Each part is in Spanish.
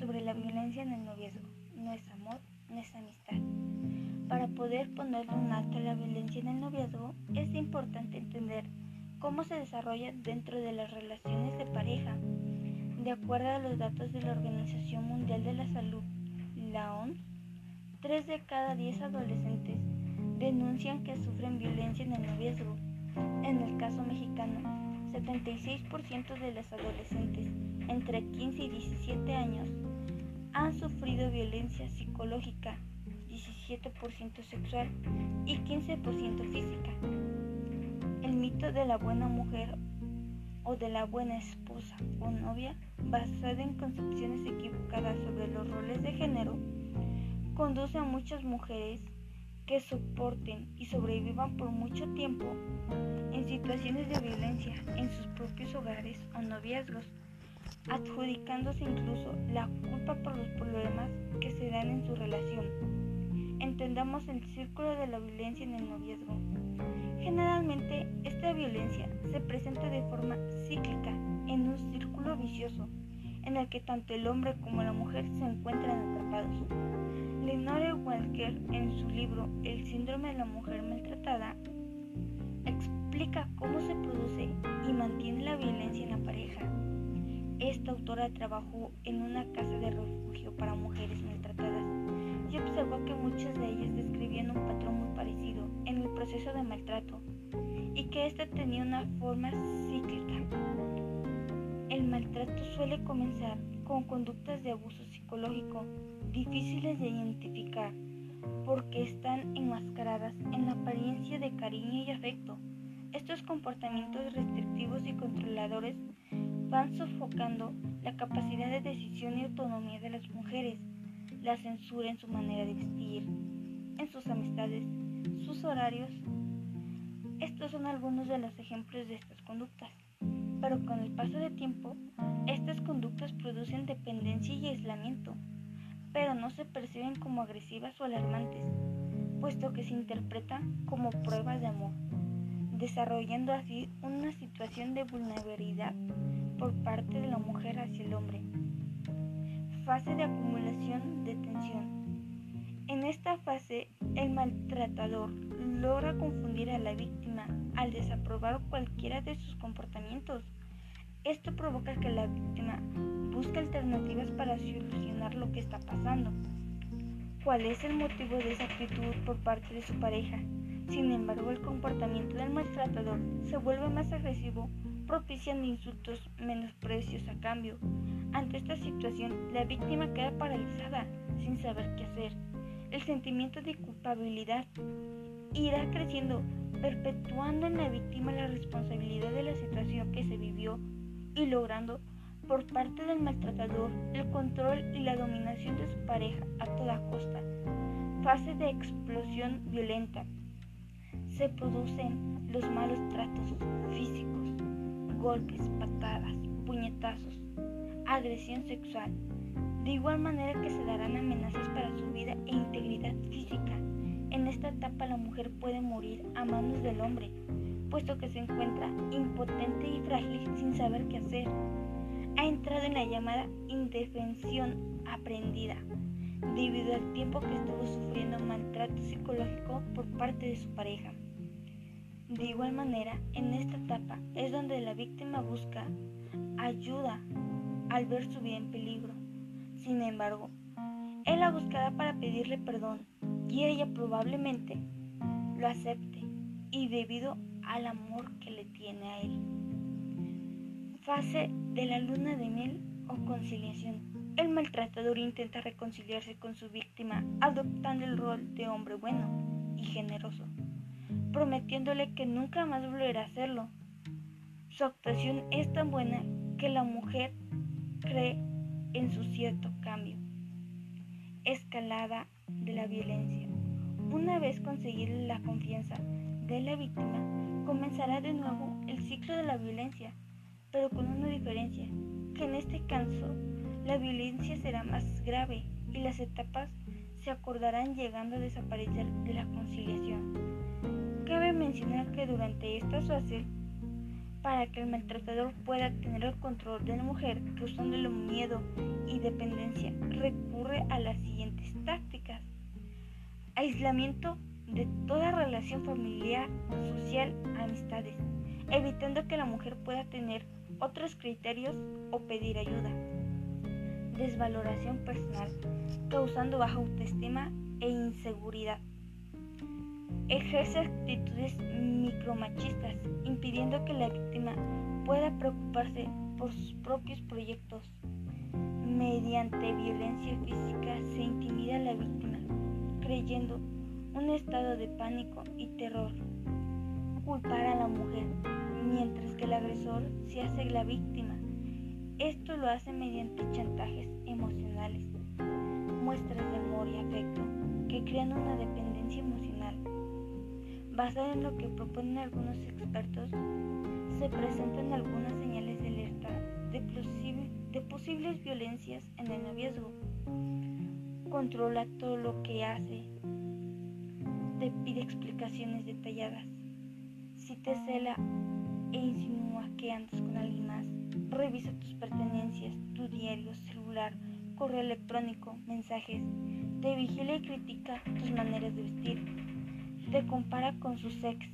sobre la violencia en el noviazgo. No es amor, no es amistad. Para poder ponerle un alto a la violencia en el noviazgo, es importante entender cómo se desarrolla dentro de las relaciones de pareja. De acuerdo a los datos de la Organización Mundial de la Salud, la OMS, 3 de cada 10 adolescentes denuncian que sufren violencia en el noviazgo. En el caso mexicano, 76% de las adolescentes entre 15 y 17 años han sufrido violencia psicológica, 17% sexual y 15% física. El mito de la buena mujer o de la buena esposa o novia, basado en concepciones equivocadas sobre los roles de género, conduce a muchas mujeres que soporten y sobrevivan por mucho tiempo en situaciones de violencia en sus propios hogares o noviazgos, adjudicándose incluso la culpa por los problemas que se dan en su relación. Entendamos el círculo de la violencia en el noviazgo. Generalmente, esta violencia se presenta de forma cíclica en un círculo vicioso en el que tanto el hombre como la mujer se encuentran atrapados. Lenore Walker, en su libro El síndrome de la mujer maltratada, explica cómo se produce y mantiene la violencia en la pareja. Esta autora trabajó en una casa de refugio para mujeres maltratadas y observó que muchas de ellas describían un patrón muy parecido en el proceso de maltrato y que éste tenía una forma cíclica. El maltrato suele comenzar con conductas de abuso psicológico difíciles de identificar porque están enmascaradas en la apariencia de cariño y afecto. Estos comportamientos restrictivos y controladores van sofocando la capacidad de decisión y autonomía de las mujeres, la censura en su manera de vestir, en sus amistades, sus horarios. Estos son algunos de los ejemplos de estas conductas, pero con el paso del tiempo, estas conductas producen dependencia y aislamiento, pero no se perciben como agresivas o alarmantes, puesto que se interpretan como pruebas de amor, desarrollando así una situación de vulnerabilidad por parte de la mujer hacia el hombre. Fase de acumulación de tensión. En esta fase, el maltratador logra confundir a la víctima al desaprobar cualquiera de sus comportamientos. Esto provoca que la víctima busque alternativas para solucionar lo que está pasando. ¿Cuál es el motivo de esa actitud por parte de su pareja? Sin embargo, el comportamiento del maltratador se vuelve más agresivo, propiciando insultos, menosprecios a cambio. Ante esta situación, la víctima queda paralizada, sin saber qué hacer. El sentimiento de culpabilidad irá creciendo, perpetuando en la víctima la responsabilidad de la situación que se vivió y logrando por parte del maltratador el control y la dominación de su pareja a toda costa. Fase de explosión violenta. Se producen los malos tratos físicos, golpes, patadas, puñetazos, agresión sexual. De igual manera que se darán amenazas para su vida e integridad física. En esta etapa la mujer puede morir a manos del hombre, puesto que se encuentra impotente y frágil sin saber qué hacer ha entrado en la llamada indefensión aprendida, debido al tiempo que estuvo sufriendo maltrato psicológico por parte de su pareja. De igual manera, en esta etapa es donde la víctima busca ayuda al ver su vida en peligro. Sin embargo, él la buscará para pedirle perdón y ella probablemente lo acepte y debido al amor que le tiene a él. Fase de la luna de miel o conciliación. El maltratador intenta reconciliarse con su víctima adoptando el rol de hombre bueno y generoso, prometiéndole que nunca más volverá a hacerlo. Su actuación es tan buena que la mujer cree en su cierto cambio. Escalada de la violencia. Una vez conseguida la confianza de la víctima, comenzará de nuevo el ciclo de la violencia pero con una diferencia, que en este caso la violencia será más grave y las etapas se acordarán llegando a desaparecer de la conciliación. Cabe mencionar que durante esta fase para que el maltratador pueda tener el control de la mujer, causándole miedo y dependencia, recurre a las siguientes tácticas. Aislamiento de toda relación familiar, social, amistades, evitando que la mujer pueda tener otros criterios o pedir ayuda. Desvaloración personal, causando baja autoestima e inseguridad. Ejerce actitudes micromachistas, impidiendo que la víctima pueda preocuparse por sus propios proyectos. Mediante violencia física se intimida a la víctima, creyendo un estado de pánico y terror. Culpar a la mujer, mientras que el agresor se hace la víctima. Esto lo hace mediante chantajes emocionales, muestras de amor y afecto que crean una dependencia emocional. Basada en lo que proponen algunos expertos, se presentan algunas señales de alerta de, posibles violencias en el noviazgo. Controla todo lo que hace, te pide explicaciones detalladas. Si te cela e insinúa que andas con alguien más, revisa tus pertenencias, tu diario, celular, correo electrónico, mensajes. Te vigila y critica tus maneras de vestir. Te compara con sus ex.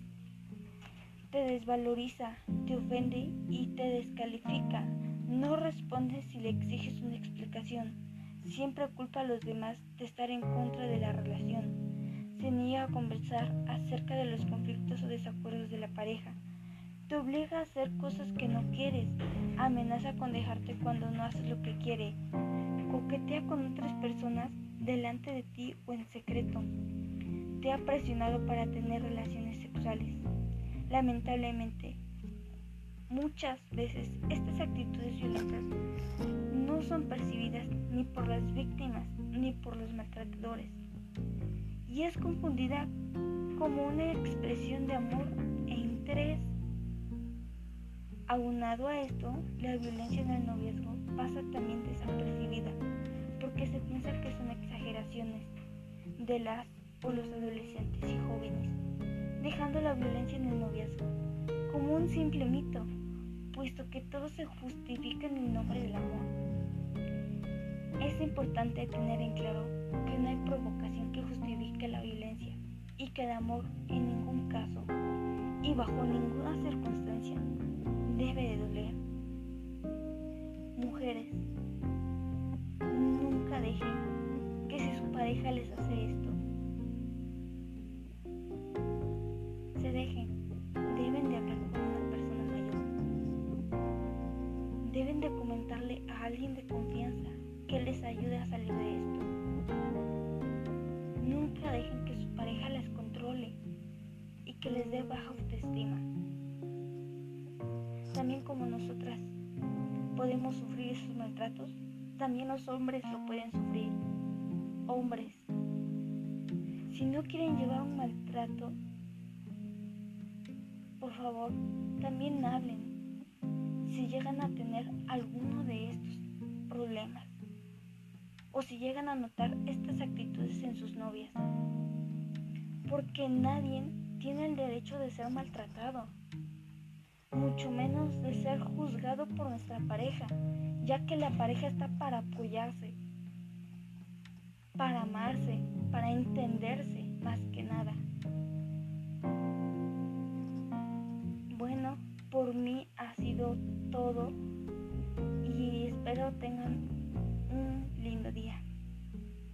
Te desvaloriza, te ofende y te descalifica. No responde si le exiges una explicación. Siempre culpa a los demás de estar en contra de la relación se niega a conversar acerca de los conflictos o desacuerdos de la pareja. Te obliga a hacer cosas que no quieres. Amenaza con dejarte cuando no haces lo que quiere. Coquetea con otras personas delante de ti o en secreto. Te ha presionado para tener relaciones sexuales. Lamentablemente, muchas veces estas actitudes violentas no son percibidas ni por las víctimas ni por los maltratadores y es confundida como una expresión de amor e interés. Aunado a esto, la violencia en el noviazgo pasa también desapercibida, porque se piensa que son exageraciones de las o los adolescentes y jóvenes, dejando la violencia en el noviazgo como un simple mito, puesto que todo se justifica en el nombre del amor. Es importante tener en claro que no hay provocación que justifique la violencia y que el amor en ningún caso y bajo ninguna circunstancia debe de doler. Mujeres, nunca dejen que si su pareja les hace alguien de confianza que les ayude a salir de esto. Nunca dejen que su pareja les controle y que les dé baja autoestima. También como nosotras podemos sufrir esos maltratos, también los hombres lo pueden sufrir. Hombres, si no quieren llevar un maltrato, por favor, también hablen si llegan a tener alguno de estos problemas o si llegan a notar estas actitudes en sus novias. Porque nadie tiene el derecho de ser maltratado, mucho menos de ser juzgado por nuestra pareja, ya que la pareja está para apoyarse, para amarse, para entenderse más que nada. Bueno, por mí ha sido todo y espero tengan un lindo día.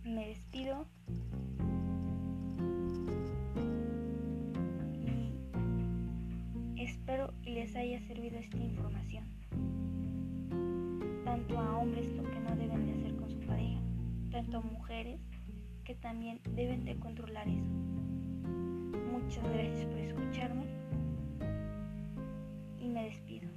Me despido y espero que les haya servido esta información, tanto a hombres lo que no deben de hacer con su pareja, tanto a mujeres que también deben de controlar eso. Muchas gracias por escucharme y me despido.